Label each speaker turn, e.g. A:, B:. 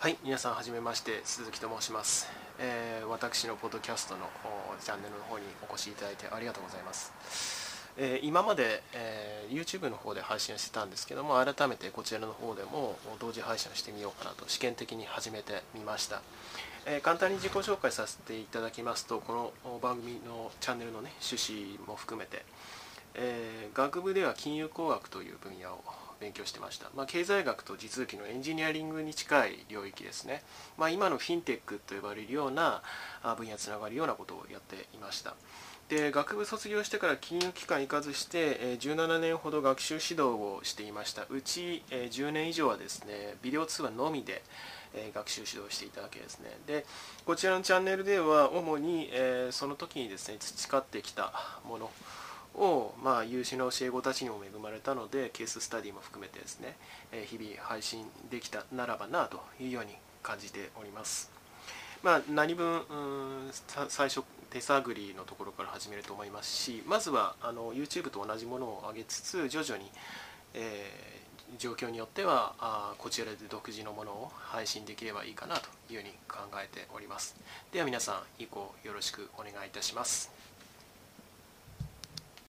A: はい皆さんはじめまして鈴木と申します、えー、私のポッドキャストのチャンネルの方にお越しいただいてありがとうございます、えー、今まで、えー、YouTube の方で配信してたんですけども改めてこちらの方でも同時配信してみようかなと試験的に始めてみました、え簡単に自己紹介させていただきますとこの番組のチャンネルのね趣旨も含めて、え学部では金融工学という分野を勉強してました、まあ、経済学と地続きのエンジニアリングに近い領域ですね、まあ、今のフィンテックと呼ばれるような分野につながるようなことをやっていました。で学部卒業してから金融機関行かずして17年ほど学習指導をしていました。うち10年以上はですねビデオ通話のみで学習指導していたわけですね。でこちらのチャンネルでは主にその時にですね培ってきたものを、まあ、優秀な教え子たちにも恵まれたのでケーススタディも含めてですね、え日々配信できたならばなというように感じております。まあ、何分最初手探りのところから始めると思いますしまずはあの YouTube と同じものを上げつつ徐々に、えー、状況によってはあこちらで独自のものを配信できればいいかなというふうに考えておりますでは皆さん以降よろしくお願いいたします